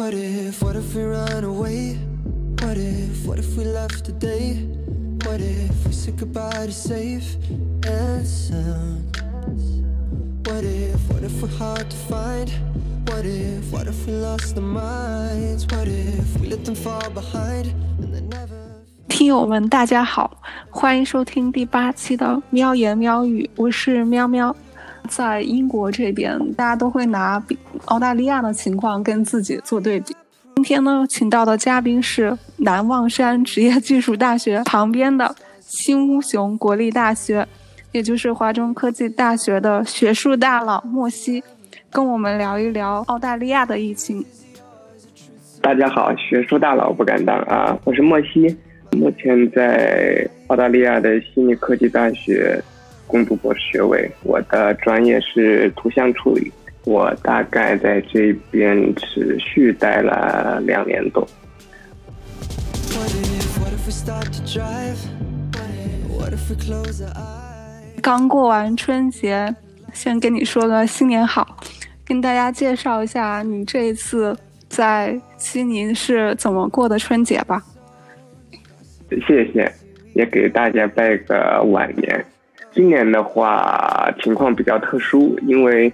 What if, what if we run away? What if, what if we left today? What if we said goodbye to safe and sound? What if, what if we're hard to find? What if, what if we lost our minds? What if we let them fall behind and they never 听友们，大家好，欢迎收听第八期的《喵言喵语》，我是喵喵。在英国这边，大家都会拿澳大利亚的情况跟自己做对比。今天呢，请到的嘉宾是南望山职业技术大学旁边的新乌熊国立大学，也就是华中科技大学的学术大佬莫西，跟我们聊一聊澳大利亚的疫情。大家好，学术大佬不敢当啊，我是莫西，目前在澳大利亚的悉尼科技大学攻读博士学位，我的专业是图像处理。我大概在这边持续待了两年多。刚过完春节，先跟你说个新年好，跟大家介绍一下你这一次在悉尼是怎么过的春节吧。谢谢，也给大家拜个晚年。今年的话情况比较特殊，因为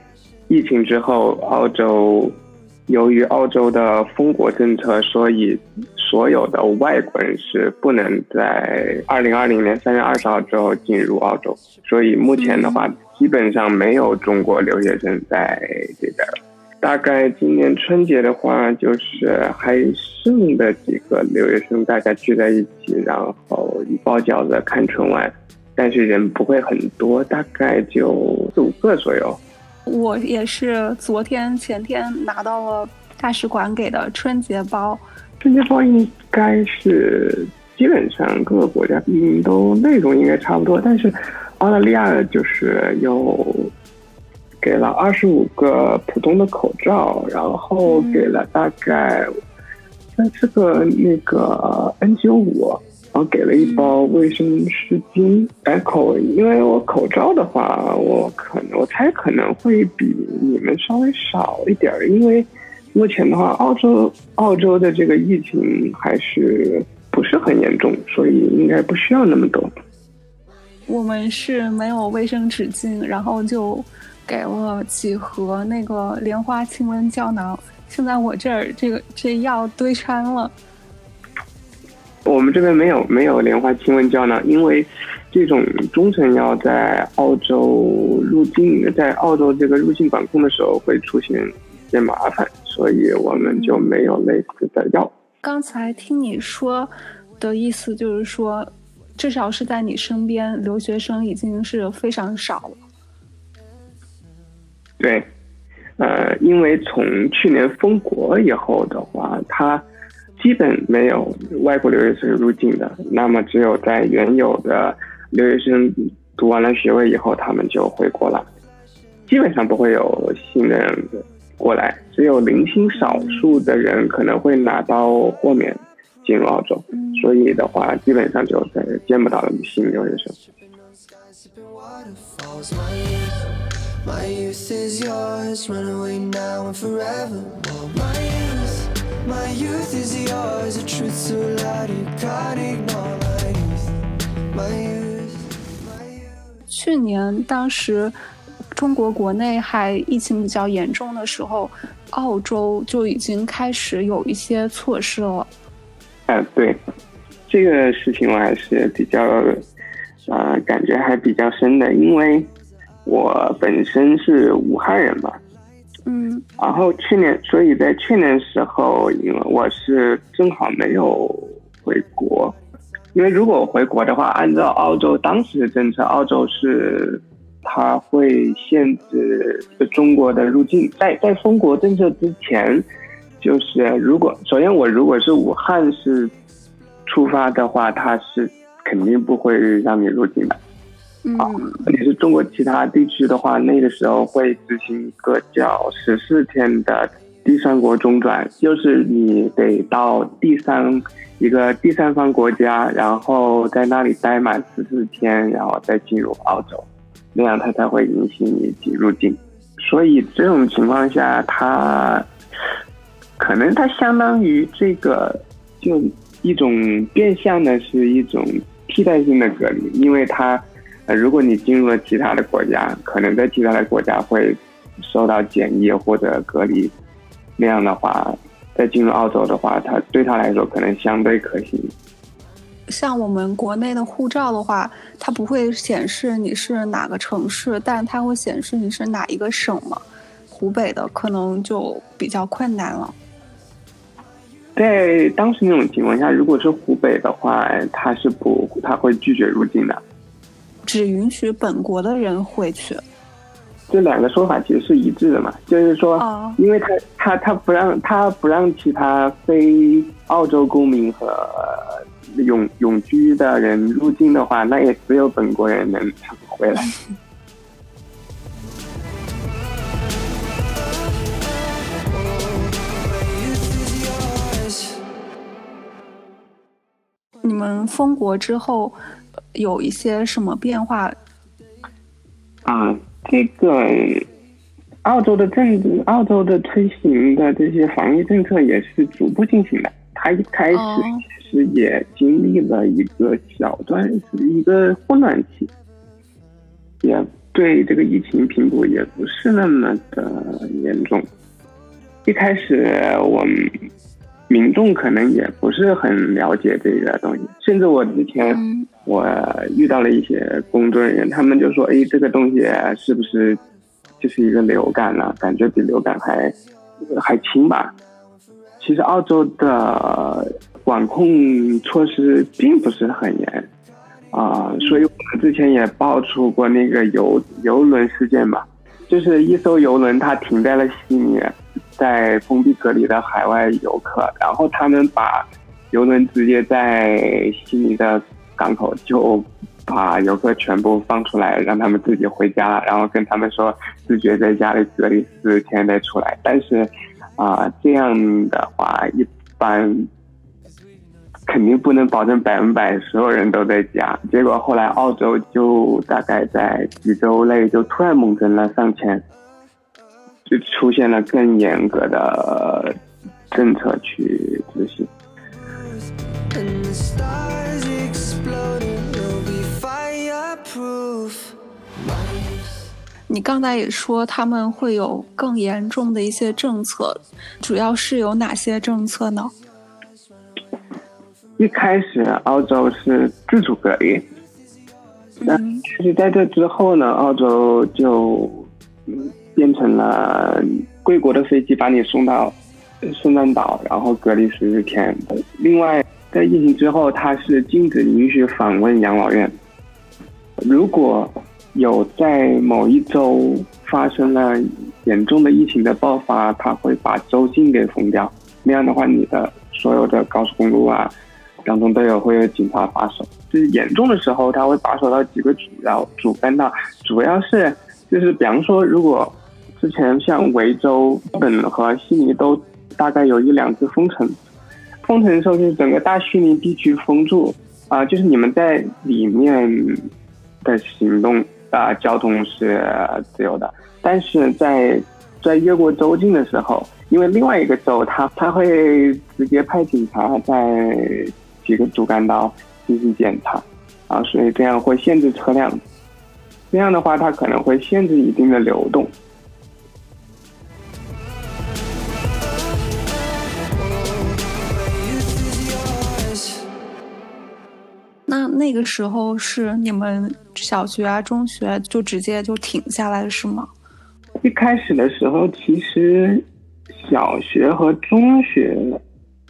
疫情之后，澳洲由于澳洲的封国政策，所以所有的外国人是不能在二零二零年三月二十号之后进入澳洲，所以目前的话，基本上没有中国留学生在这边。大概今年春节的话，就是还剩的几个留学生，大家聚在一起，然后包饺子看春晚，但是人不会很多，大概就四五个左右。我也是昨天前天拿到了大使馆给的春节包，春节包应该是基本上各个国家嗯都内容应该差不多，但是澳大利亚就是有给了二十五个普通的口罩，然后给了大概三四个那个 N95，然后给了一包卫生湿巾。改口，因为我口罩的话，我可能我猜可能会比你们稍微少一点儿，因为目前的话，澳洲澳洲的这个疫情还是不是很严重，所以应该不需要那么多。我们是没有卫生纸巾，然后就给了几盒那个莲花清瘟胶囊。现在我这儿这个这药堆穿了。我们这边没有没有莲花清瘟胶囊，因为这种中成药在澳洲入境，在澳洲这个入境管控的时候会出现一些麻烦，所以我们就没有类似的药。刚才听你说的意思就是说，至少是在你身边，留学生已经是非常少了。对，呃，因为从去年封国以后的话，它基本没有外国留学生入境的，那么只有在原有的留学生读完了学位以后，他们就回国了，基本上不会有新的人过来，只有零星少数的人可能会拿到豁免进入澳洲，所以的话，基本上就再也见不到新留学生。my youth is yours a truth so loud it cutting all eyes my youth my youth. 去年当时中国国内还疫情比较严重的时候澳洲就已经开始有一些措施了。嗯对。这个事情我还是比较呃感觉还比较深的因为我本身是武汉人吧嗯然后去年，所以在去年时候，因为我是正好没有回国，因为如果回国的话，按照澳洲当时的政策，澳洲是它会限制中国的入境，在在封国政策之前，就是如果首先我如果是武汉市出发的话，它是肯定不会让你入境的。嗯。你是中国其他地区的话，那个时候会执行一个叫十四天的第三国中转，就是你得到第三一个第三方国家，然后在那里待满十四天，然后再进入澳洲，那样他才会允许你入境。所以这种情况下，他可能它相当于这个就一种变相的是一种替代性的隔离，因为它呃，如果你进入了其他的国家，可能在其他的国家会受到检疫或者隔离，那样的话，再进入澳洲的话，它对他来说可能相对可行。像我们国内的护照的话，它不会显示你是哪个城市，但它会显示你是哪一个省嘛。湖北的可能就比较困难了。在当时那种情况下，如果是湖北的话，他是不，他会拒绝入境的，只允许本国的人回去。这两个说法其实是一致的嘛，就是说，因为他他他不让他不让其他非澳洲公民和永永居的人入境的话，那也只有本国人能回来。你们封国之后有一些什么变化？啊，这个澳洲的政治，澳洲的推行的这些防疫政策也是逐步进行的。它一开始其实也经历了一个小段是一个混乱期，也对这个疫情评估也不是那么的严重。一开始我们。民众可能也不是很了解这个东西，甚至我之前我遇到了一些工作人员，他们就说：“哎，这个东西是不是就是一个流感呢？感觉比流感还还轻吧？”其实澳洲的管控措施并不是很严啊，所以我们之前也爆出过那个游游轮事件嘛，就是一艘游轮它停在了悉尼。在封闭隔离的海外游客，然后他们把游轮直接在悉尼的港口就把游客全部放出来，让他们自己回家，然后跟他们说自觉在家里隔离四天再出来。但是啊，这样的话一般肯定不能保证百分百所有人都在家。结果后来澳洲就大概在几周内就突然猛增了上千。就出现了更严格的政策去执行。你刚才也说他们会有更严重的一些政策，主要是有哪些政策呢？一开始澳洲是自主隔离，但其实在这之后呢，澳洲就嗯。变成了贵国的飞机把你送到圣诞岛，然后隔离十四天。另外，在疫情之后，它是禁止允许访问养老院。如果有在某一周发生了严重的疫情的爆发，他会把州境给封掉。那样的话，你的所有的高速公路啊当中都有会有警察把守。就是严重的时候，他会把守到几个主要主干道，主要是就是比方说如果。之前像维州、本和悉尼都大概有一两次封城，封城的时候就是整个大悉尼地区封住啊，就是你们在里面的行动啊，交通是自由的，但是在在越过州境的时候，因为另外一个州它它会直接派警察在几个主干道进行检查啊，所以这样会限制车辆，这样的话它可能会限制一定的流动。那那个时候是你们小学啊、中学就直接就停下来是吗？一开始的时候，其实小学和中学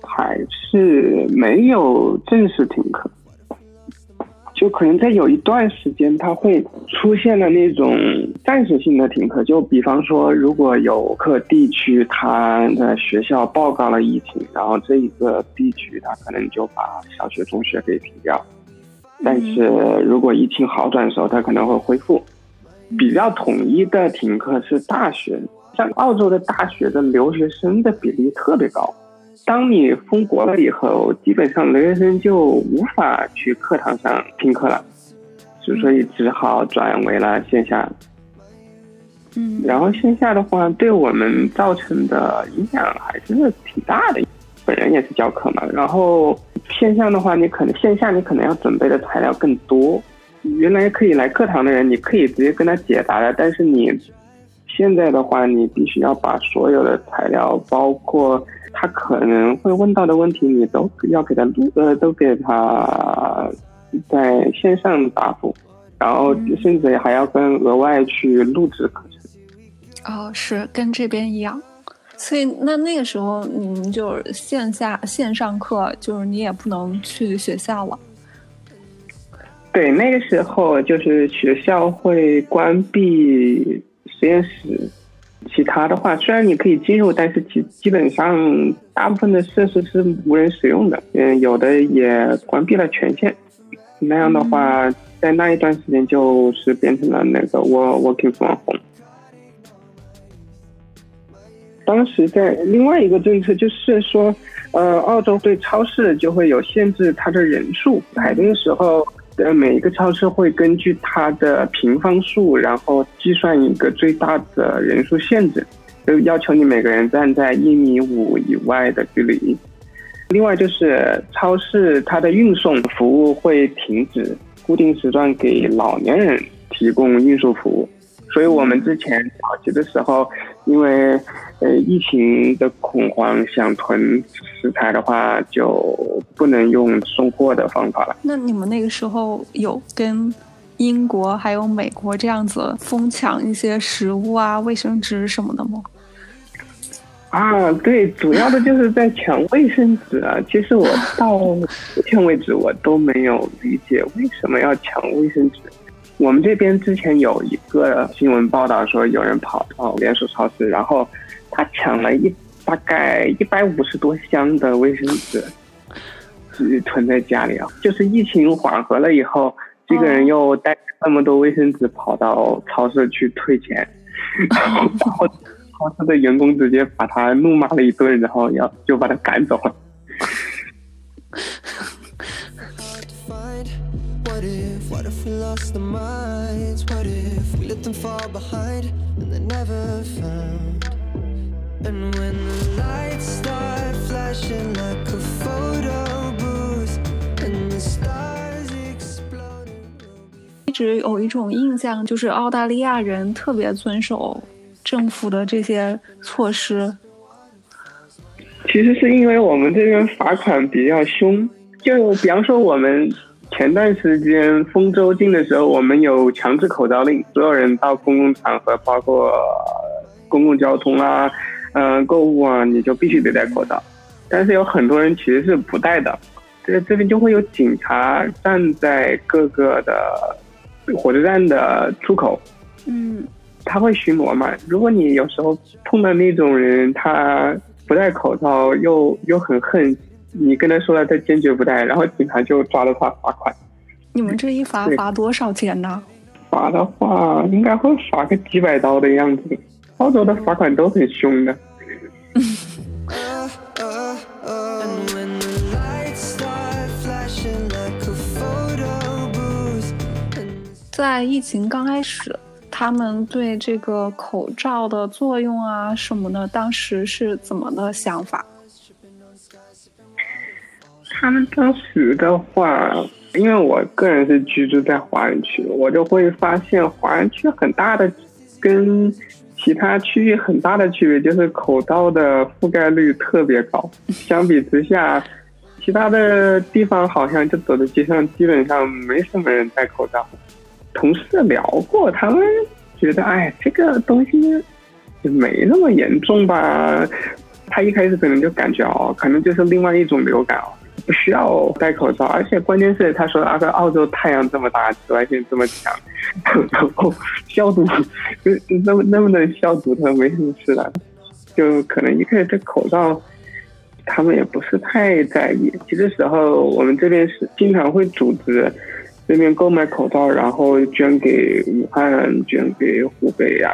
还是没有正式停课，就可能在有一段时间，它会出现了那种暂时性的停课。就比方说，如果有个地区它的学校报告了疫情，然后这一个地区它可能就把小学、中学给停掉。但是如果疫情好转的时候，它可能会恢复。比较统一的停课是大学，像澳洲的大学的留学生的比例特别高。当你封国了以后，基本上留学生就无法去课堂上听课了，所以只好转为了线下。嗯，然后线下的话，对我们造成的影响还是挺大的。本人也是教课嘛，然后线上的话，你可能线下你可能要准备的材料更多。原来可以来课堂的人，你可以直接跟他解答的，但是你现在的话，你必须要把所有的材料，包括他可能会问到的问题，你都要给他录，呃，都给他在线上答复，然后甚至还要跟额外去录制课程。哦，是跟这边一样。所以那那个时候，你们就是线下线上课，就是你也不能去学校了。对，那个时候就是学校会关闭实验室，其他的话虽然你可以进入，但是基基本上大部分的设施是无人使用的，嗯，有的也关闭了权限。那样的话，在那一段时间就是变成了那个 work working from home。当时在另外一个政策就是说，呃，澳洲对超市就会有限制，它的人数排队的时候，呃，每一个超市会根据它的平方数，然后计算一个最大的人数限制，就要求你每个人站在一米五以外的距离。另外就是超市它的运送服务会停止，固定时段给老年人提供运输服务。所以我们之前早期的时候，因为呃疫情的恐慌，想囤食材的话，就不能用送货的方法了。那你们那个时候有跟英国还有美国这样子疯抢一些食物啊、卫生纸什么的吗？啊，对，主要的就是在抢卫生纸啊。其实我到目前为止，我都没有理解为什么要抢卫生纸。我们这边之前有一个新闻报道说，有人跑到连锁超市，然后他抢了一大概一百五十多箱的卫生纸，自己囤在家里啊。就是疫情缓和了以后，这个人又带那么多卫生纸跑到超市去退钱，然后超市的员工直接把他怒骂了一顿，然后要就把他赶走了。What if, what if we lost the minds? What if we let them fall behind and they're never found? And when the lights start flashing like a photo booth and the stars explode. 一直有一种印象，就是澳大利亚人特别遵守政府的这些措施。其实是因为我们这边罚款比较凶，就比方说我们前段时间封州境的时候，我们有强制口罩令，所有人到公共场合，包括公共交通啊，嗯，购物啊，你就必须得戴口罩。但是有很多人其实是不戴的，这这边就会有警察站在各个的火车站的出口，嗯，他会巡逻嘛。如果你有时候碰到那种人，他不戴口罩，又又很恨。你跟他说了，他坚决不戴，然后警察就抓了他罚款。你们这一罚罚多少钱呢？罚的话，应该会罚个几百刀的样子。澳洲的罚款都很凶的。在疫情刚开始，他们对这个口罩的作用啊什么的，当时是怎么的想法？他们当时的话，因为我个人是居住在华人区，我就会发现华人区很大的跟其他区域很大的区别就是口罩的覆盖率特别高。相比之下，其他的地方好像就走在街上基本上没什么人戴口罩。同事聊过，他们觉得哎，这个东西也没那么严重吧。他一开始可能就感觉哦，可能就是另外一种流感哦。不需要戴口罩，而且关键是他说啊，个澳洲太阳这么大，紫外线这么强，然后消毒，就能能不能消毒他没什么事的，就可能一开始这口罩，他们也不是太在意。其实时候我们这边是经常会组织这边购买口罩，然后捐给武汉，捐给湖北呀。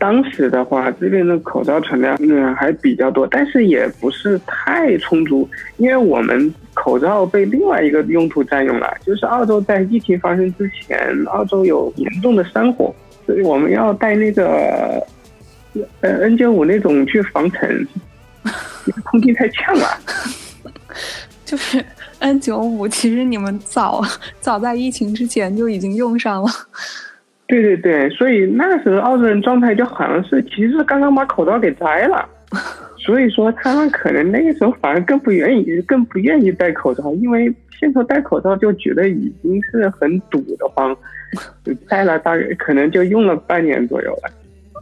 当时的话，这边的口罩存量嗯还比较多，但是也不是太充足，因为我们口罩被另外一个用途占用了。就是澳洲在疫情发生之前，澳洲有严重的山火，所以我们要带那个呃 N 九五那种去防尘，空气太呛了。就是 N 九五，其实你们早早在疫情之前就已经用上了。对对对，所以那时候澳洲人状态就好像是，其实刚刚把口罩给摘了，所以说他们可能那个时候反而更不愿意，更不愿意戴口罩，因为现在戴口罩就觉得已经是很堵得慌，戴了大概可能就用了半年左右了。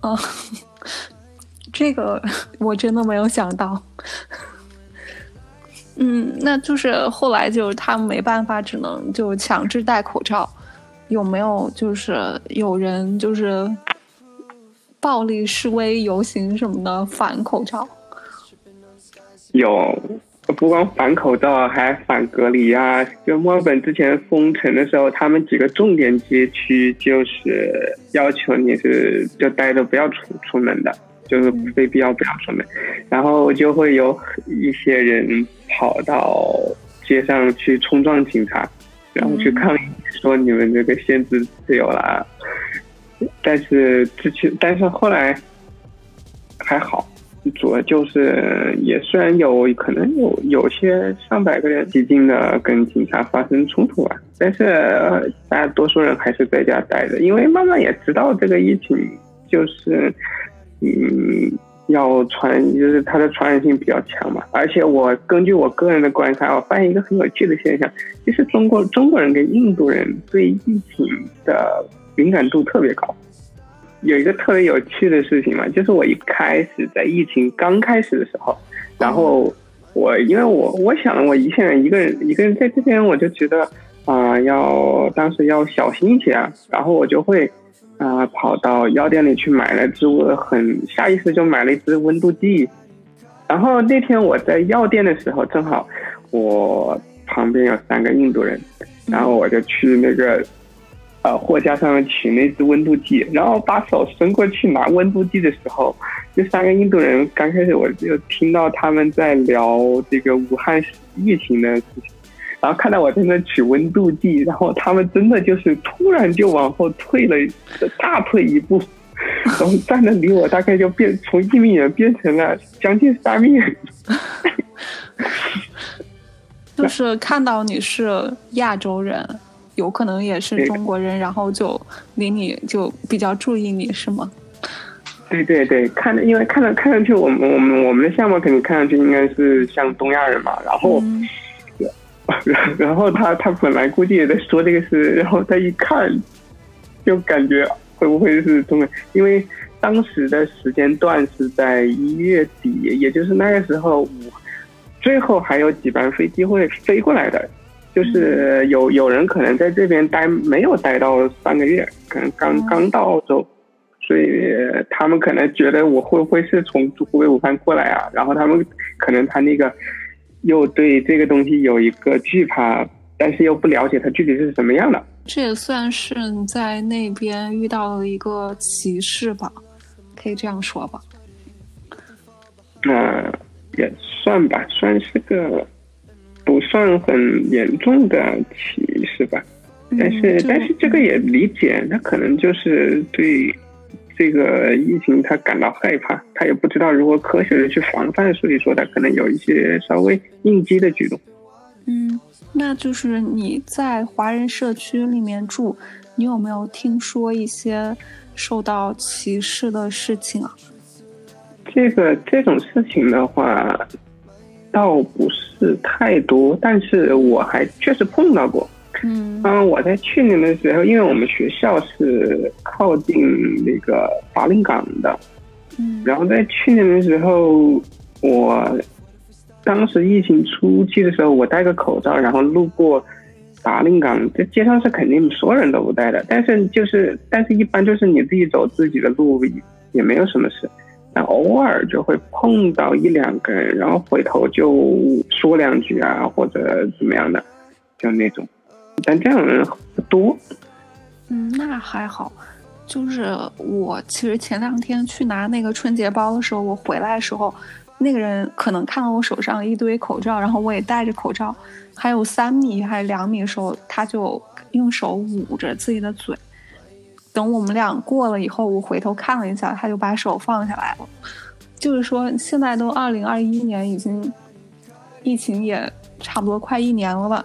哦，这个我真的没有想到。嗯，那就是后来就是他们没办法，只能就强制戴口罩。有没有就是有人就是暴力示威游行什么的反口罩？有，不光反口罩，还反隔离啊！就墨尔本之前封城的时候，他们几个重点街区就是要求你是就待着不要出出门的，就是非必要不要出门。然后就会有一些人跑到街上去冲撞警察。然后去抗议说你们这个限制自由了，但是之前但是后来还好，主要就是也虽然有可能有有些上百个人激进的跟警察发生冲突吧，但是大多数人还是在家待着，因为慢慢也知道这个疫情就是嗯。要传，就是它的传染性比较强嘛。而且我根据我个人的观察，我发现一个很有趣的现象，就是中国中国人跟印度人对疫情的敏感度特别高。有一个特别有趣的事情嘛，就是我一开始在疫情刚开始的时候，然后我因为我我想我一线一个人一个人在这边，我就觉得啊，要当时要小心一些啊，然后我就会。啊，跑到药店里去买了支，我很下意识就买了一支温度计。然后那天我在药店的时候，正好我旁边有三个印度人，然后我就去那个呃货架上面取那支温度计，然后把手伸过去拿温度计的时候，这三个印度人刚开始我就听到他们在聊这个武汉疫情的事情。然后看到我在那取温度计，然后他们真的就是突然就往后退了大退一步，然后站的离我大概就变从一米远变成了将近三米远。就是看到你是亚洲人，有可能也是中国人，然后就离你就比较注意你是吗？对对对，看因为看着看上去我们我们我们的项目肯定看上去应该是像东亚人嘛，然后。然 然后他他本来估计也在说这个事，然后他一看，就感觉会不会是中国？因为当时的时间段是在一月底，也就是那个时候，最后还有几班飞机会飞过来的，就是有有人可能在这边待没有待到三个月，可能刚刚到澳洲，所以他们可能觉得我会不会是从湖北武汉过来啊？然后他们可能他那个。又对这个东西有一个惧怕，但是又不了解它具体是什么样的。这也算是在那边遇到了一个歧视吧，可以这样说吧。那也算吧，算是个不算很严重的歧视吧。但是，但是这个也理解，那可能就是对。这个疫情，他感到害怕，他也不知道如何科学的去防范，所以说他可能有一些稍微应激的举动。嗯，那就是你在华人社区里面住，你有没有听说一些受到歧视的事情啊？这个这种事情的话，倒不是太多，但是我还确实碰到过。嗯，我在去年的时候，因为我们学校是靠近那个法令港的，嗯，然后在去年的时候，我当时疫情初期的时候，我戴个口罩，然后路过法令港，这街上是肯定所有人都不戴的，但是就是，但是一般就是你自己走自己的路，也没有什么事，但偶尔就会碰到一两个人，然后回头就说两句啊，或者怎么样的，就那种。但这样的人不多，嗯，那还好。就是我其实前两天去拿那个春节包的时候，我回来的时候，那个人可能看到我手上一堆口罩，然后我也戴着口罩，还有三米还是两米的时候，他就用手捂着自己的嘴等我们俩过了以后，我回头看了一下，他就把手放下来了。就是说，现在都二零二一年，已经疫情也差不多快一年了吧，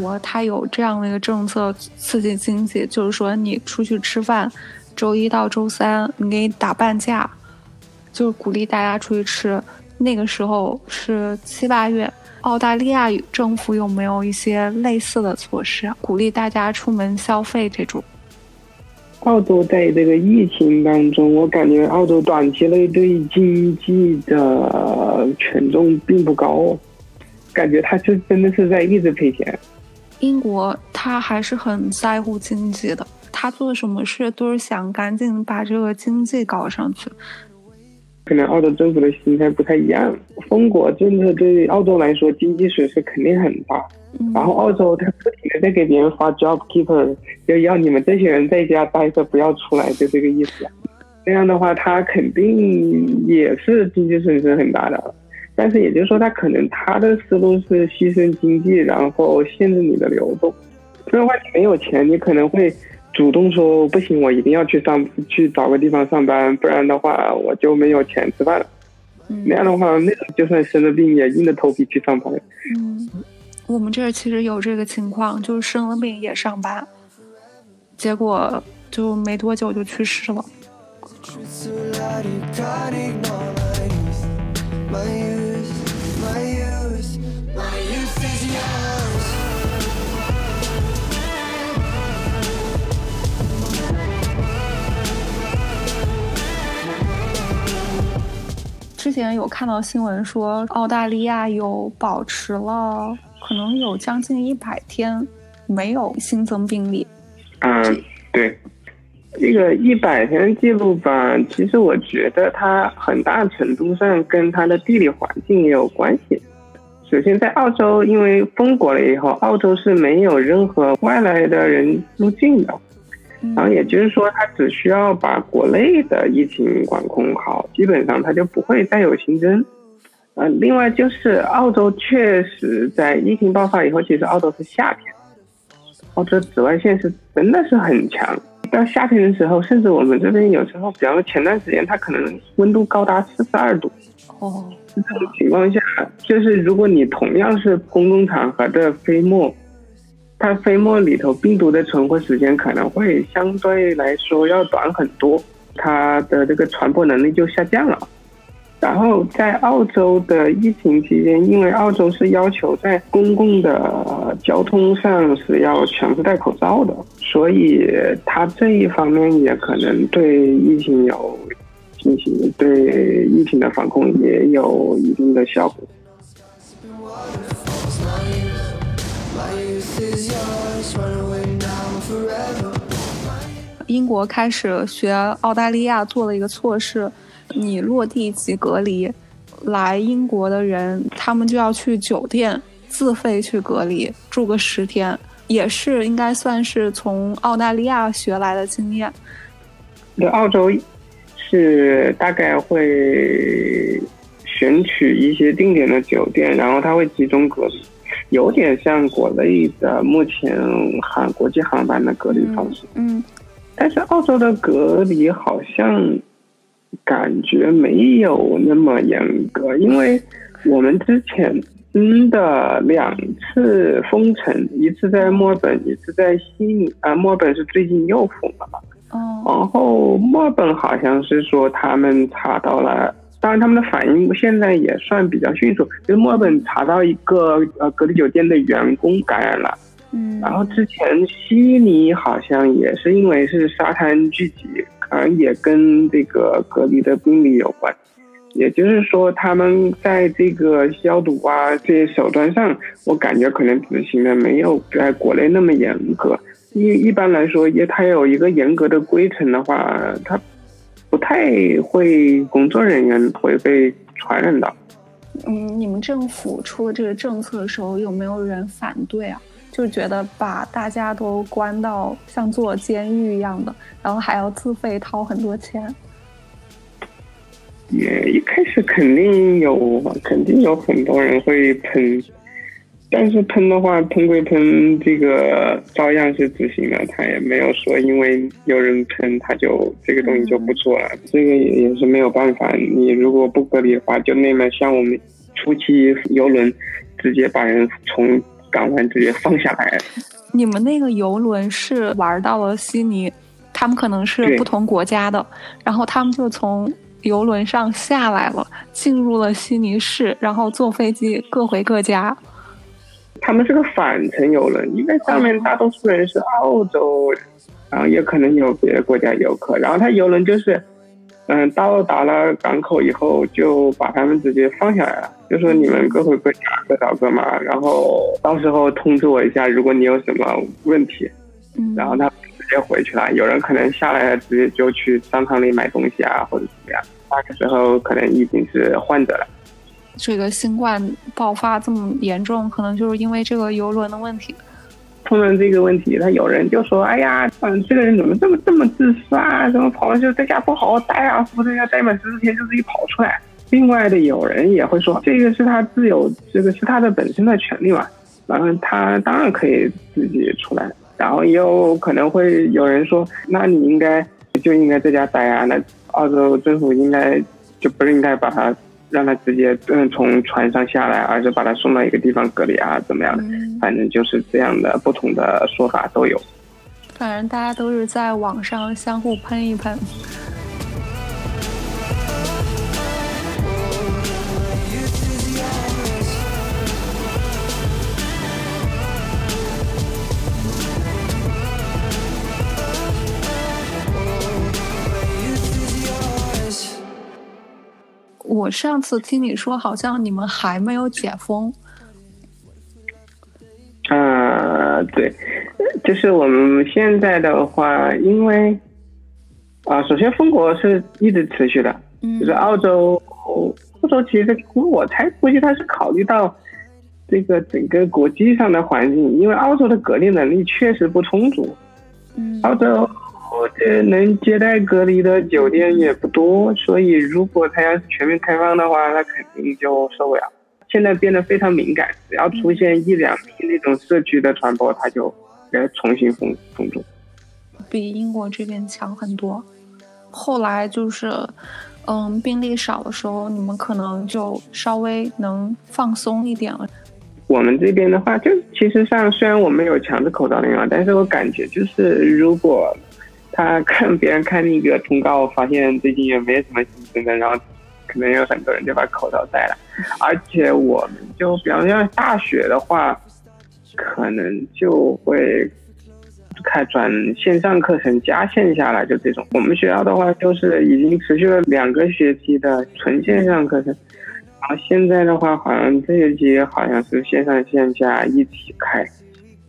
我他有这样的一个政策刺激经济，就是说你出去吃饭。周一到周三，你给你打半价，就是鼓励大家出去吃。那个时候是七八月，澳大利亚政府有没有一些类似的措施，鼓励大家出门消费这种？澳洲在这个疫情当中，我感觉澳洲短期内对经济的权重并不高，感觉他就真的是在一直赔钱。英国他还是很在乎经济的。他做什么事都是想赶紧把这个经济搞上去。可能澳洲政府的心态不太一样，封国政策对澳洲来说经济损失肯定很大。然后澳洲他不停的在给别人发 job keeper，就要你们这些人在家待着不要出来，就这个意思。这样的话，他肯定也是经济损失很大的。但是也就是说，他可能他的思路是牺牲经济，然后限制你的流动。这样的话，你没有钱，你可能会。主动说不行，我一定要去上去找个地方上班，不然的话我就没有钱吃饭了。那样的话，那就算生了病也硬着头皮去上班。嗯，我们这儿其实有这个情况，就是生了病也上班，结果就没多久就去世了。之前有看到新闻说，澳大利亚有保持了可能有将近一百天没有新增病例。嗯，对，这个一百天记录吧，其实我觉得它很大程度上跟它的地理环境也有关系。首先，在澳洲，因为封国了以后，澳洲是没有任何外来的人入境的。然后也就是说，它只需要把国内的疫情管控好，基本上它就不会再有新增。呃，另外就是澳洲确实在疫情爆发以后，其实澳洲是夏天，澳洲紫外线是真的是很强。到夏天的时候，甚至我们这边有时候，比方说前段时间，它可能温度高达四十二度。哦，这种情况下，就是如果你同样是公共场合的飞沫。它飞沫里头病毒的存活时间可能会相对来说要短很多，它的这个传播能力就下降了。然后在澳洲的疫情期间，因为澳洲是要求在公共的交通上是要强制戴口罩的，所以它这一方面也可能对疫情有进行对疫情的防控也有一定的效果。英国开始学澳大利亚做了一个措施，你落地即隔离，来英国的人他们就要去酒店自费去隔离，住个十天，也是应该算是从澳大利亚学来的经验。对，澳洲是大概会选取一些定点的酒店，然后他会集中隔离。有点像国内的目前航国际航班的隔离方式，嗯，但是澳洲的隔离好像感觉没有那么严格，因为我们之前的两次封城，一次在墨尔本，一次在悉尼，啊，墨尔本是最近又封了，哦，然后墨尔本好像是说他们查到了。当然，他们的反应现在也算比较迅速。就是墨尔本查到一个呃隔离酒店的员工感染了，嗯，然后之前悉尼好像也是因为是沙滩聚集，可能也跟这个隔离的病例有关。也就是说，他们在这个消毒啊这些手段上，我感觉可能执行的没有在国内那么严格。一一般来说，也它有一个严格的规程的话，它不太会工作人员会被传染到。嗯，你们政府出了这个政策的时候，有没有人反对啊？就觉得把大家都关到像坐监狱一样的，然后还要自费掏很多钱。也一开始肯定有，肯定有很多人会喷，但是喷的话，喷归喷，这个照样是执行的，他也没有说因为有人喷，他就这个东西就不做了，这个也也是没有办法。你如果不隔离的话，就那么像我们初期游轮，直接把人从港湾直接放下来。你们那个游轮是玩到了悉尼，他们可能是不同国家的，然后他们就从。游轮上下来了，进入了悉尼市，然后坐飞机各回各家。他们是个返程游轮，因为上面大多数人是澳洲人，然后也可能有别的国家游客。然后他游轮就是，嗯，到达了港口以后就把他们直接放下来了，就说你们各回各家，各找各妈，然后到时候通知我一下，如果你有什么问题。嗯，然后他。直接回去了，有人可能下来了，直接就去商场里买东西啊，或者怎么样。那个时候可能已经是患者了。这个新冠爆发这么严重，可能就是因为这个游轮的问题。碰到这个问题，他有人就说：“哎呀，嗯，这个人怎么这么这么自私啊？怎么跑了就在家不好好待啊？或者要待满十四天就自己跑出来？”另外的有人也会说：“这个是他自由，这个是他的本身的权利嘛，然后他当然可以自己出来。”然后也有可能会有人说，那你应该就应该在家待啊，那澳洲政府应该就不是应该把他让他直接嗯从船上下来，而是把他送到一个地方隔离啊，怎么样的？反正就是这样的不同的说法都有。反正大家都是在网上相互喷一喷。我上次听你说，好像你们还没有解封。啊，对，就是我们现在的话，因为啊，首先封国是一直持续的，就是澳洲，澳洲其实我猜估计他是考虑到这个整个国际上的环境，因为澳洲的隔离能力确实不充足，嗯，澳洲。这能接待隔离的酒店也不多，所以如果他要是全面开放的话，那肯定就受不了。现在变得非常敏感，只要出现一两例那种社区的传播，他就要重新封封住。比英国这边强很多。后来就是，嗯，病例少的时候，你们可能就稍微能放松一点了。我们这边的话，就其实上虽然我们有强制口罩令啊，但是我感觉就是如果。他看别人看那个通告，发现最近也没什么新增的，然后可能有很多人就把口罩戴了。而且我们就比方像大学的话，可能就会开转线上课程加线下了，就这种。我们学校的话，就是已经持续了两个学期的纯线上课程，然后现在的话，好像这学期好像是线上线下一起开。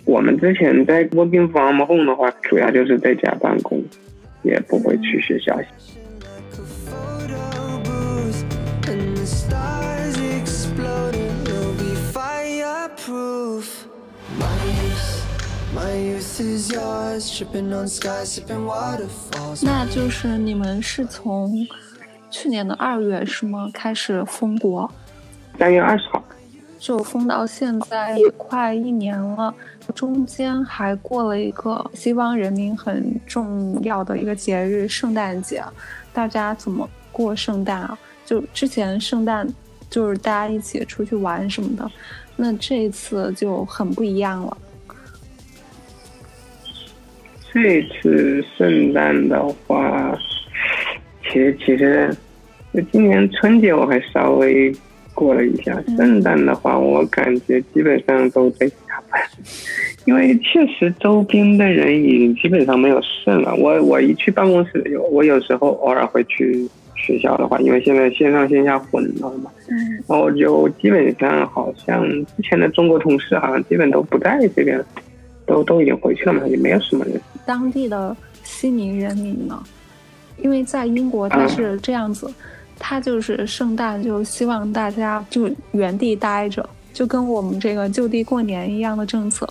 我们之前在 working from home 的话，主要就是在家办公，也不会去学校。那就是你们是从去年的二月是吗？开始封国？三月二十号。就封到现在也快一年了，中间还过了一个西方人民很重要的一个节日——圣诞节。大家怎么过圣诞啊？就之前圣诞就是大家一起出去玩什么的，那这一次就很不一样了。这次圣诞的话，其实其实，就今年春节我还稍微。过了一下圣诞的话，我感觉基本上都在加班，因为确实周边的人已经基本上没有剩了。我我一去办公室，有我有时候偶尔会去学校的话，因为现在线上线下混了嘛，嗯，然后就基本上好像之前的中国同事好像基本都不在这边，都都已经回去了嘛，也没有什么人。当地的悉尼人民呢？因为在英国它是这样子，它就是圣诞就希望大家就原地待着，就跟我们这个就地过年一样的政策。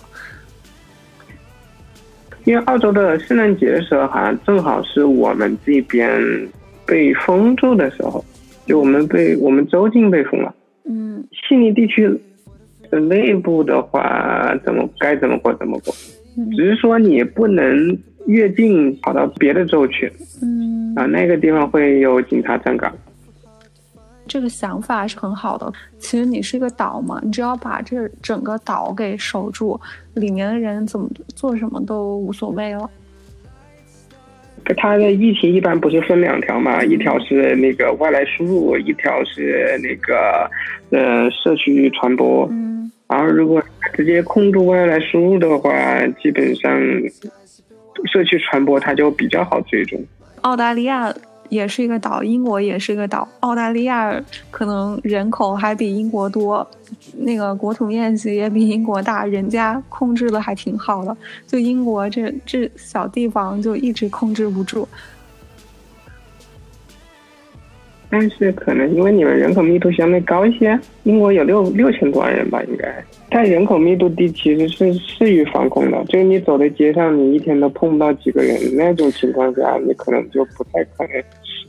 因为澳洲的圣诞节的时候，好像正好是我们这边被封住的时候，就我们被我们州境被封了。嗯，悉尼地区的内部的话，怎么该怎么过怎么过，嗯只是说你不能越境跑到别的州去嗯，啊，那个地方会有警察站岗。这个想法是很好的。其实你是一个岛嘛，你只要把这整个岛给守住，里面的人怎么做什么都无所谓了。它的疫情一般不是分两条嘛？一条是那个外来输入，一条是那个呃社区传播。嗯然后如果直接控制外来输入的话，基本上社区传播它就比较好追踪。澳大利亚也是一个岛，英国也是一个岛。澳大利亚可能人口还比英国多，那个国土面积也比英国大，人家控制的还挺好的。就英国这这小地方就一直控制不住。但是可能因为你们人口密度相对高一些，英国有六六千多万人吧，应该但人口密度低其实是适于防控的。就是你走在街上，你一天都碰不到几个人，那种情况下，你可能就不太可能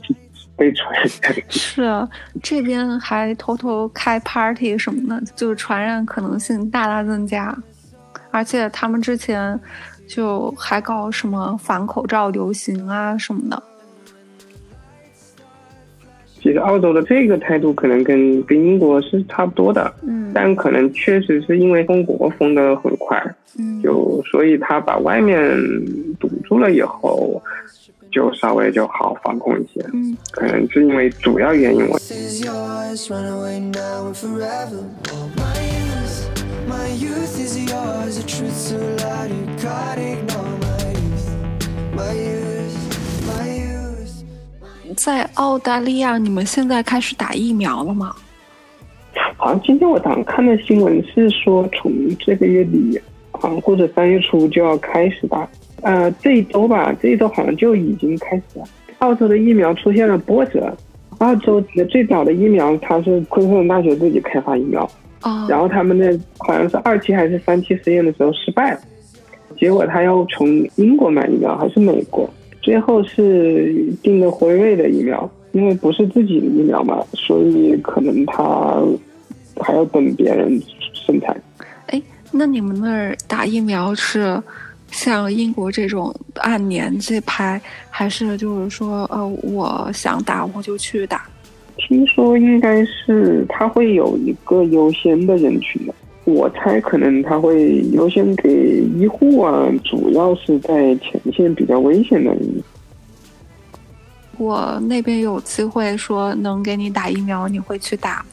被传染。是啊，这边还偷偷开 party 什么的，就是传染可能性大大增加。而且他们之前就还搞什么反口罩流行啊什么的。其实澳洲的这个态度可能跟跟英国是差不多的，嗯。但可能确实是因为封国封的很快，嗯，就所以他把外面堵住了以后，就稍微就好防控一些。嗯。可能是因为主要原因我。This 在澳大利亚，你们现在开始打疫苗了吗？好像今天我早上看的新闻是说，从这个月底，好像或者三月初就要开始打。呃，这一周吧，这一周好像就已经开始了。澳洲的疫苗出现了波折。澳洲的最早的疫苗，它是昆士兰大学自己开发疫苗，哦，然后他们的好像是二期还是三期实验的时候失败了，结果他要从英国买疫苗还是美国，最后是订的辉瑞的疫苗，因为不是自己的疫苗嘛，所以可能他还要等别人生产。哎，那你们那儿打疫苗是像英国这种按年纪排，还是就是说，呃，我想打我就去打？听说应该是他会有一个优先的人群的，我猜可能他会优先给医护啊，主要是在前线比较危险的人。我那边有机会说能给你打疫苗，你会去打吗？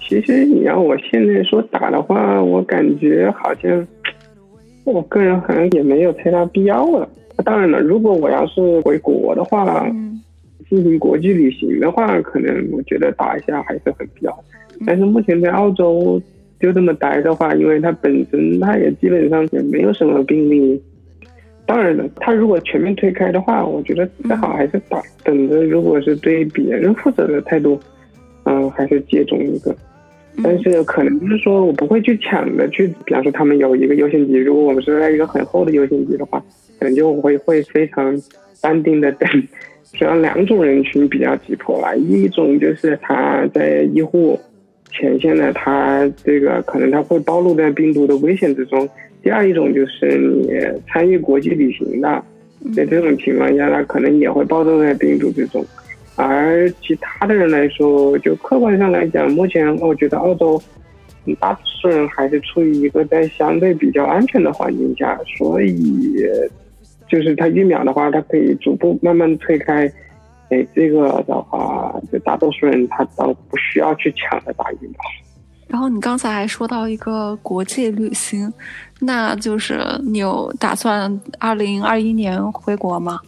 其实你要我现在说打的话，我感觉好像我个人好像也没有太大必要了。当然了，如果我要是回国的话，嗯进行国际旅行的话，可能我觉得打一下还是很必要。但是目前在澳洲就这么待的话，因为他本身他也基本上也没有什么病例。当然了，他如果全面推开的话，我觉得最好还是打，等着如果是对别人负责的态度，嗯、还是接种一个。但是可能就是说我不会去抢的去，比方说他们有一个优先级，如果我们是在一个很厚的优先级的话，可能就会会非常淡定的等。主要两种人群比较急迫吧，一种就是他在医护前线呢，他这个可能他会暴露在病毒的危险之中；第二一种就是你参与国际旅行的，在这种情况下，他可能也会暴露在病毒之中。而其他的人来说，就客观上来讲，目前我觉得澳洲嗯大多数人还是处于一个在相对比较安全的环境下，所以就是它疫苗的话，它可以逐步慢慢推开。哎，这个的话，就大多数人他都不需要去抢着打疫苗。然后你刚才还说到一个国际旅行，那就是你有打算二零二一年回国吗？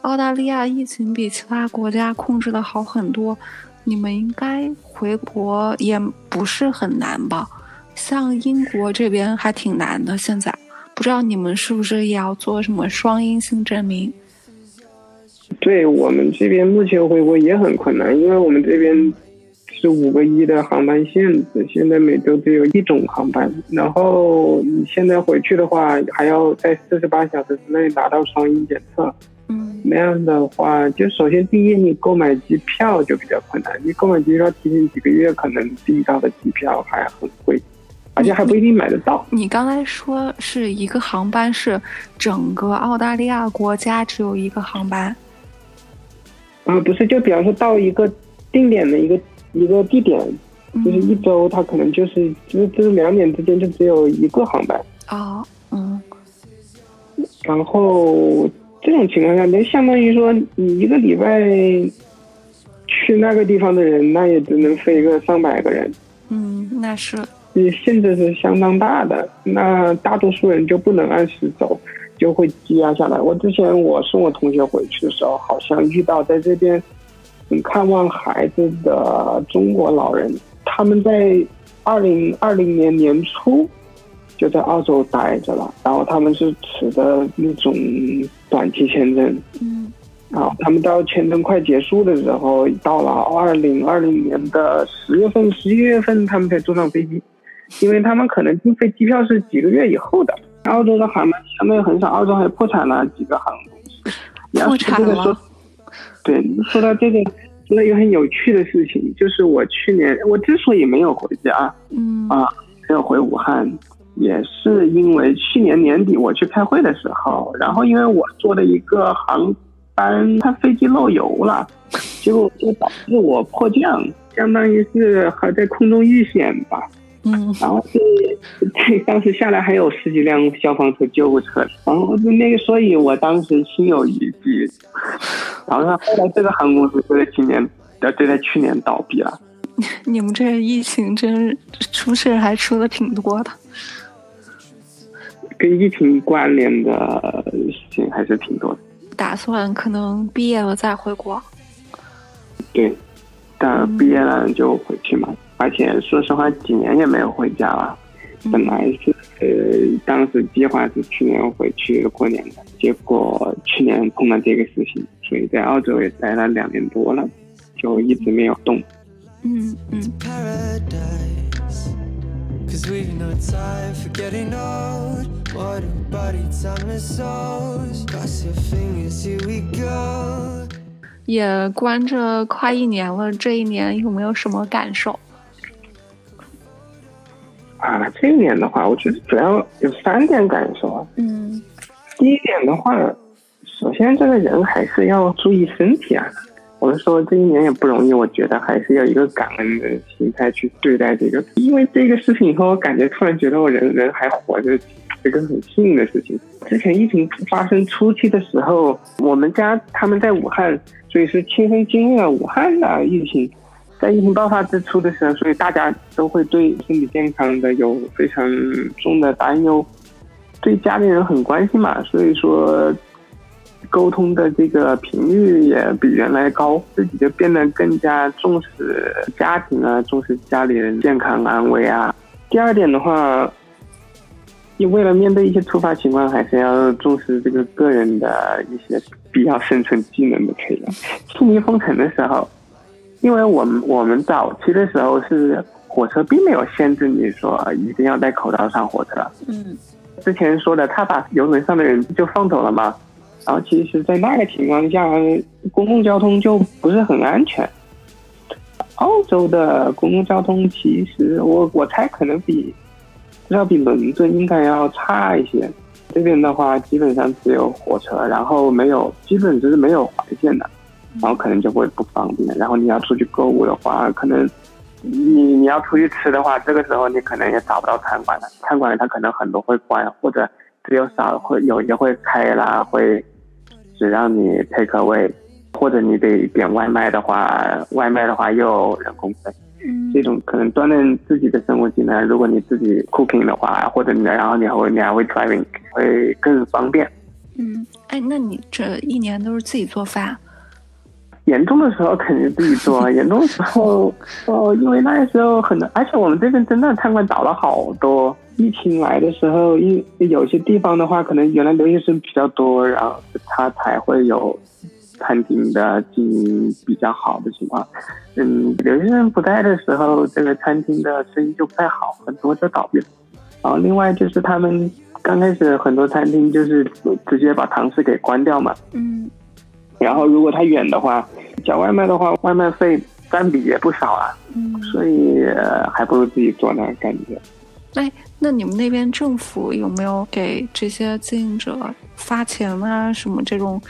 澳大利亚疫情比其他国家控制的好很多，你们应该回国也不是很难吧？像英国这边还挺难的，现在不知道你们是不是也要做什么双阴性证明？对我们这边目前回国也很困难，因为我们这边是五个一的航班限制，现在每周只有一种航班。然后你现在回去的话，还要在四十八小时之内拿到双阴检测。嗯，那样的话，就首先第一，你购买机票就比较困难。你购买机票提前几个月可能订到的机票还很贵，而且还不一定买得到。你刚才说是一个航班，是整个澳大利亚国家只有一个航班。啊，不是，就比方说到一个定点的一个一个地点，就是一周，它可能就是就是就是两点之间就只有一个航班。哦，嗯，然后这种情况下，就相当于说你一个礼拜去那个地方的人，那也只能飞个上百个人。嗯，那是。你限制是相当大的，那大多数人就不能按时走。就会积压下来。我之前我送我同学回去的时候，好像遇到在这边看望孩子的中国老人，他们在二零二零年年初就在澳洲待着了，然后他们是持的那种短期签证，嗯，然后他们到签证快结束的时候，到了二零二零年的十月份、十一月份，他们才坐上飞机，因为他们可能订飞机票是几个月以后的。澳洲的航班相对很少，澳洲还破产了几个航空公司。破产了。对，说到这个，说到一个很有趣的事情，就是我去年我之所以没有回家，嗯啊，没有回武汉，也是因为去年年底我去开会的时候，然后因为我坐的一个航班，它飞机漏油了，结果就导致我迫降，相当于是还在空中遇险吧。嗯，然后是，对，当时下来还有十几辆消防车、救护车，然后就那个，所以我当时心有余悸。然后呢，后来这个航空公司就在今年，呃，就在去年倒闭了。你们这疫情真出事还出的挺多的，跟疫情关联的事情还是挺多的。打算可能毕业了再回国。对，但毕业了就回去嘛。而且说实话，几年也没有回家了。本来是呃，当时计划是去年回去过年的，结果去年碰到这个事情，所以在澳洲也待了两年多了，就一直没有动。嗯嗯。也关着快一年了，这一年有没有什么感受？啊，这一年的话，我觉得主要有三点感受啊。嗯，第一点的话，首先这个人还是要注意身体啊。我们说这一年也不容易，我觉得还是要一个感恩的心态去对待这个。因为这个事情以后，我感觉突然觉得我人人还活着，一个很幸运的事情。之前疫情发生初期的时候，我们家他们在武汉，所以是亲身经历了武汉的疫情。在疫情爆发之初的时候，所以大家都会对身体健康的有非常重的担忧，对家里人很关心嘛，所以说沟通的这个频率也比原来高，自己就变得更加重视家庭啊，重视家里人健康安危啊。第二点的话，你为了面对一些突发情况，还是要重视这个个人的一些必要生存技能的培养。清明封城的时候。因为我们我们早期的时候是火车并没有限制你说一定要戴口罩上火车，嗯，之前说的他把游轮上的人就放走了嘛，然后其实，在那个情况下，公共交通就不是很安全。澳洲的公共交通其实我我猜可能比要比伦敦应该要差一些，这边的话基本上只有火车，然后没有基本就是没有环线的。然后可能就会不方便，然后你要出去购物的话，可能你你要出去吃的话，这个时候你可能也找不到餐馆了，餐馆它可能很多会关，或者只有少会有些会开啦，会只让你 take away，或者你得点外卖的话，外卖的话又有人工费，这种可能锻炼自己的生活技能，如果你自己 cooking 的话，或者你然后你还会你还会 driving 会更方便。嗯，哎，那你这一年都是自己做饭？严重的时候肯定自己做，严重的时候，哦，因为那时候很，而且我们这边真的餐馆倒了好多。疫情来的时候，因有些地方的话，可能原来留学生比较多，然后他才会有餐厅的经营比较好的情况。嗯，留学生不在的时候，这个餐厅的生意就不太好，很多就倒闭了。然后另外就是他们刚开始很多餐厅就是直接把堂食给关掉嘛。嗯。然后如果他远的话，叫外卖的话，外卖费占比也不少啊。嗯。所以还不如自己做呢，感觉。哎，那你们那边政府有没有给这些经营者发钱啊？什么这种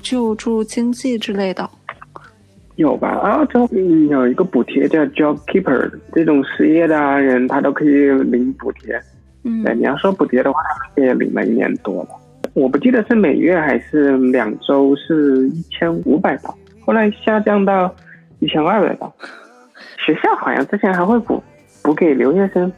救助经济之类的？有吧？澳洲有一个补贴叫 Job Keeper，这种失业的人他都可以领补贴。嗯，你要说补贴的话，也领了一年多了。我不记得是每月还是两周是一千五百刀，后来下降到一千二百刀。学校好像之前还会补补给留学生。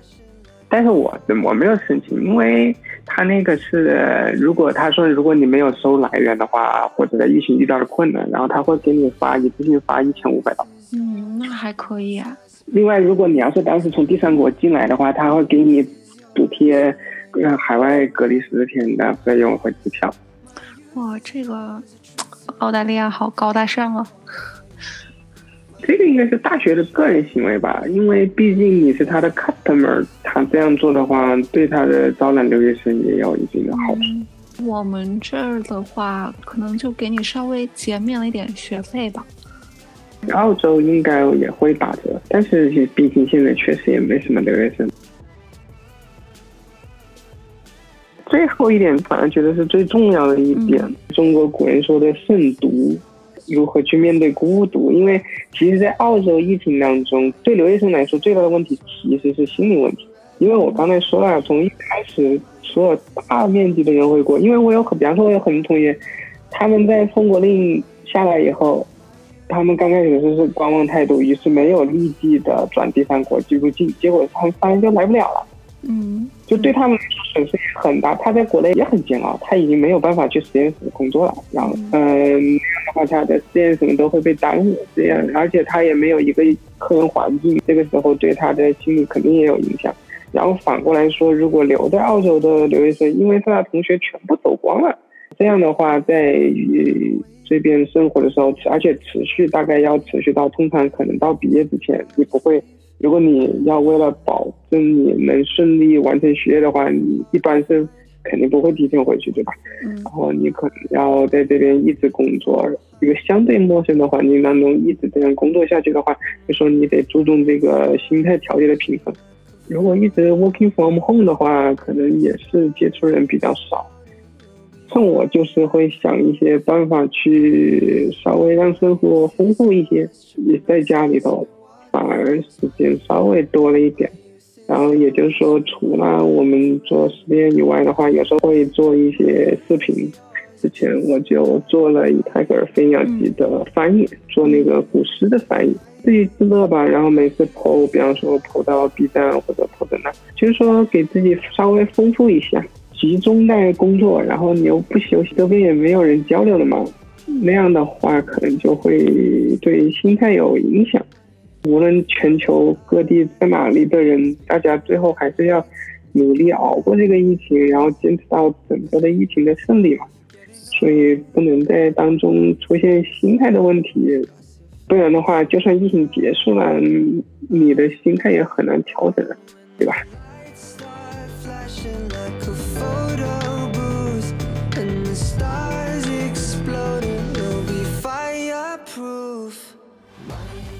但是我我没有申请，因为他那个是，如果他说如果你没有收来源的话，或者在疫情遇到了困难，然后他会给你发一次性发一千五百刀。嗯，那还可以啊。另外，如果你要是当时从第三国进来的话，他会给你补贴，呃，海外隔离十天的费用和机票。哇，这个澳大利亚好高大上啊！这个应该是大学的个人行为吧，因为毕竟你是他的 customer，他这样做的话，对他的招揽留学生也有一定的好处。我们这儿的话，可能就给你稍微减免了一点学费吧。澳洲应该也会打折，但是毕竟现在确实也没什么留学生。最后一点，反而觉得是最重要的一点，中国古人说的“慎独”。如何去面对孤独？因为其实，在澳洲疫情当中，对留学生来说最大的问题其实是心理问题。因为我刚才说了，从一开始所有大面积的人回国，因为我有很，比方说我有很多同学，他们在封国令下来以后，他们刚开始就是观望态度，于是没有立即的转第三国居住进，结果他们发现就来不了了。嗯，就对他们来说损失也很大。他在国内也很煎熬，他已经没有办法去实验室工作了。然后，嗯，那样的话，他的实验什么都会被耽误。这样，而且他也没有一个客人环境，这个时候对他的心理肯定也有影响。然后反过来说，如果留在澳洲的留学生，因为他的同学全部走光了，这样的话，在这边生活的时候，而且持续大概要持续到通常可能到毕业之前，你不会。如果你要为了保证你能顺利完成学业的话，你一般是肯定不会提前回去，对吧？嗯。然后你可能要在这边一直工作，一个相对陌生的环境当中一直这样工作下去的话，就说你得注重这个心态调节的平衡。如果一直 working from home 的话，可能也是接触人比较少。像我就是会想一些办法去稍微让生活丰富一些，也在家里头。反而时间稍微多了一点，然后也就是说，除了我们做实验以外的话，有时候会做一些视频。之前我就做了以泰戈尔飞鸟集的翻译，做那个古诗的翻译，自娱自乐吧。然后每次投，比方说投到 B 站或者投在那，就是说给自己稍微丰富一下，集中在工作，然后你又不休息，周边也没有人交流了嘛，那样的话可能就会对心态有影响。无论全球各地在哪里的人，大家最后还是要努力熬过这个疫情，然后坚持到整个的疫情的胜利嘛。所以不能在当中出现心态的问题，不然的话，就算疫情结束了，你的心态也很难调整，对吧？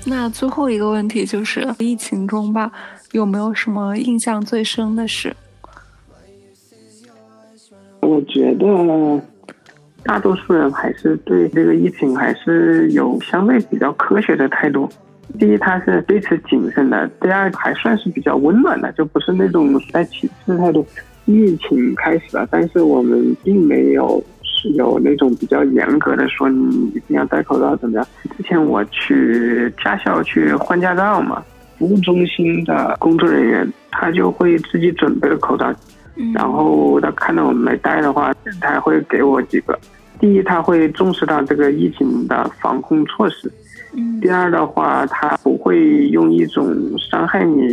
那最后一个问题就是疫情中吧，有没有什么印象最深的事？我觉得大多数人还是对这个疫情还是有相对比较科学的态度。第一，他是对此谨慎的；第二，还算是比较温暖的，就不是那种带歧视的态度。疫情开始了，但是我们并没有。有那种比较严格的说，你一定要戴口罩怎么样？之前我去驾校去换驾照嘛，服务中心的工作人员他就会自己准备了口罩，然后他看到我没戴的话，他会给我几个。第一，他会重视到这个疫情的防控措施。嗯。第二的话，他不会用一种伤害你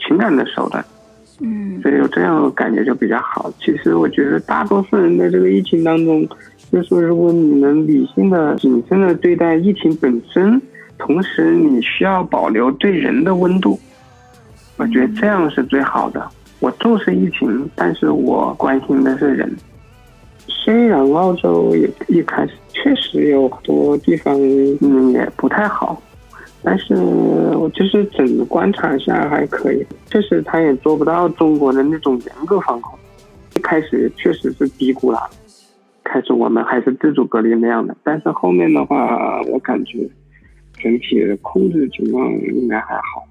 情感的手段。嗯。所以有这样感觉就比较好。其实我觉得大多数人在这个疫情当中，就说如果你能理性的、谨慎的对待疫情本身，同时你需要保留对人的温度，我觉得这样是最好的。我重视疫情，但是我关心的是人。虽然澳洲也一开始确实有很多地方嗯也不太好，但是我就是整个观察一下还可以。确实，他也做不到中国的那种严格防控。一开始确实是低估了，开始我们还是自主隔离那样的，但是后面的话，我感觉整体的控制情况应该还好。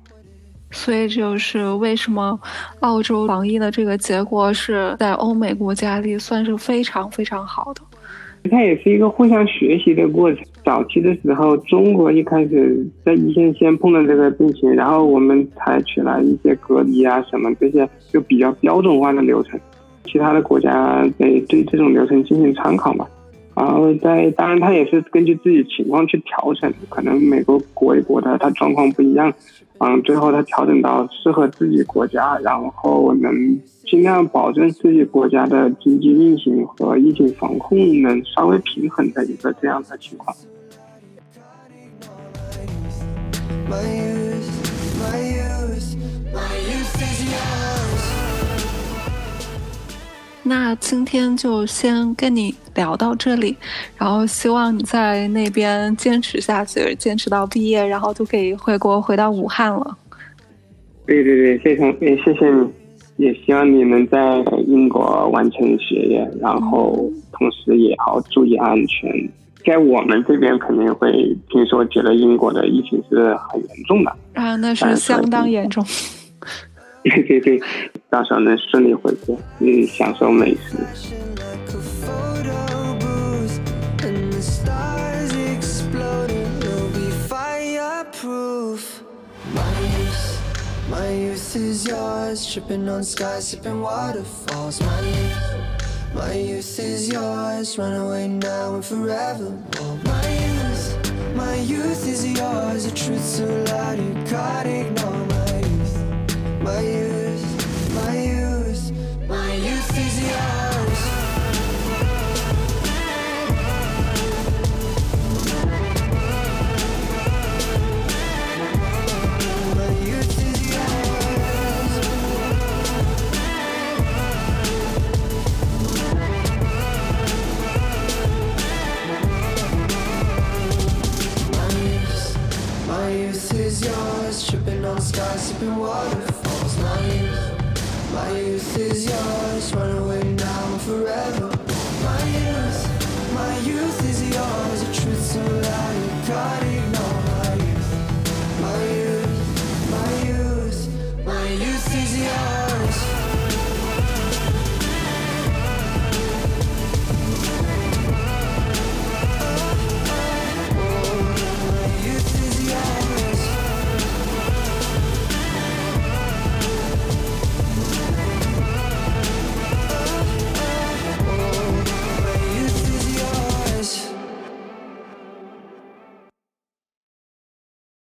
所以就是为什么澳洲防疫的这个结果是在欧美国家里算是非常非常好的。它也是一个互相学习的过程。早期的时候，中国一开始在一线先碰到这个病情，然后我们采取了一些隔离啊什么这些就比较标准化的流程，其他的国家得对这种流程进行参考嘛。然后在当然，他也是根据自己情况去调整，可能每个国一国的它状况不一样。嗯，最后他调整到适合自己国家，然后能尽量保证自己国家的经济运行和疫情防控能稍微平衡的一个这样的情况。那今天就先跟你聊到这里，然后希望你在那边坚持下去，坚持到毕业，然后就可以回国回到武汉了。对对对，非常也谢谢你，也希望你能在英国完成学业，然后同时也要注意安全。在我们这边肯定会听说，觉得英国的疫情是很严重的啊，那是相当严重。对对对，到时候能顺利回国，嗯，享受美食。My youth is yours, tripping on skies, sipping waterfalls. My youth, my youth is yours, run away now and forever. My youth, my youth is yours, the truth so loud you can't ignore. My youth, my youth, my youth, is yours. My youth is yours. Tripping on skies, sipping waterfalls youth, my youth is yours, run away now forever. My youth, my youth.